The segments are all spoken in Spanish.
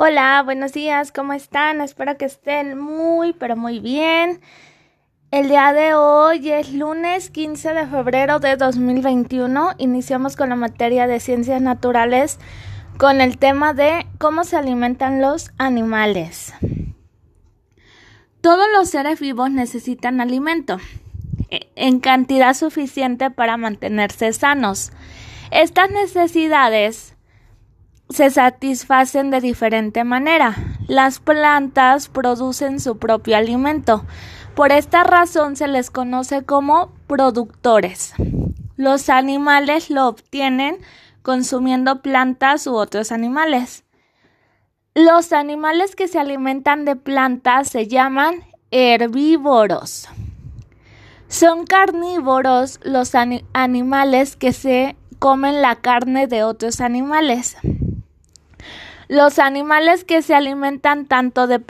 Hola, buenos días, ¿cómo están? Espero que estén muy, pero muy bien. El día de hoy es lunes 15 de febrero de 2021. Iniciamos con la materia de ciencias naturales con el tema de cómo se alimentan los animales. Todos los seres vivos necesitan alimento eh, en cantidad suficiente para mantenerse sanos. Estas necesidades se satisfacen de diferente manera. Las plantas producen su propio alimento. Por esta razón se les conoce como productores. Los animales lo obtienen consumiendo plantas u otros animales. Los animales que se alimentan de plantas se llaman herbívoros. Son carnívoros los animales que se comen la carne de otros animales. Los animales que se alimentan tanto de,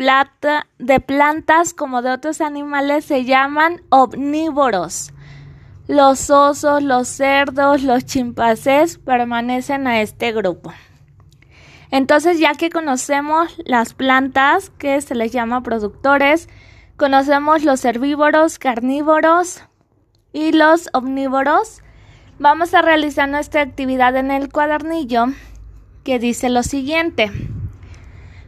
de plantas como de otros animales se llaman omnívoros. Los osos, los cerdos, los chimpancés permanecen a este grupo. Entonces, ya que conocemos las plantas que se les llama productores, conocemos los herbívoros, carnívoros y los omnívoros, vamos a realizar nuestra actividad en el cuadernillo que dice lo siguiente.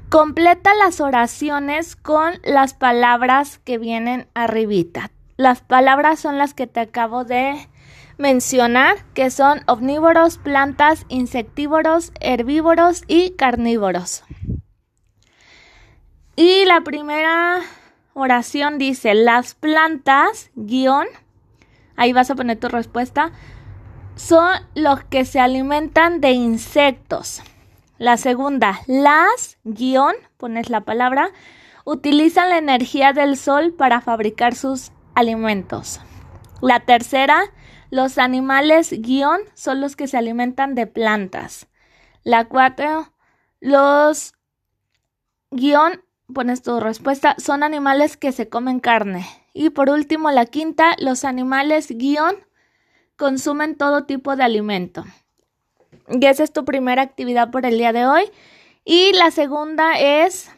Completa las oraciones con las palabras que vienen arribita. Las palabras son las que te acabo de mencionar, que son omnívoros, plantas, insectívoros, herbívoros y carnívoros. Y la primera oración dice, las plantas, guion, ahí vas a poner tu respuesta, son los que se alimentan de insectos. La segunda, las, guion, pones la palabra, utilizan la energía del sol para fabricar sus alimentos. La tercera, los animales, guion, son los que se alimentan de plantas. La cuatro, los, guion, pones tu respuesta, son animales que se comen carne. Y por último, la quinta, los animales, guion, consumen todo tipo de alimento. Y esa es tu primera actividad por el día de hoy. Y la segunda es,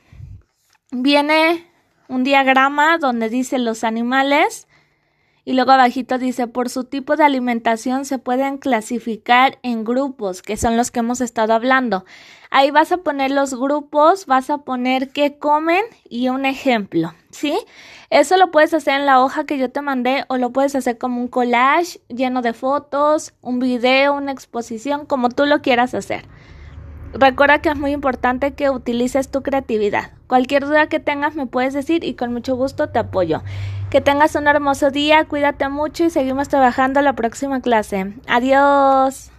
viene un diagrama donde dice los animales y luego abajito dice por su tipo de alimentación se pueden clasificar en grupos, que son los que hemos estado hablando. Ahí vas a poner los grupos, vas a poner qué comen y un ejemplo, Eso lo puedes hacer en la hoja que yo te mandé o lo puedes hacer como un collage lleno de fotos, un video, una exposición, como tú lo quieras hacer. Recuerda que es muy importante que utilices tu creatividad. Cualquier duda que tengas me puedes decir y con mucho gusto te apoyo. Que tengas un hermoso día, cuídate mucho y seguimos trabajando la próxima clase. Adiós.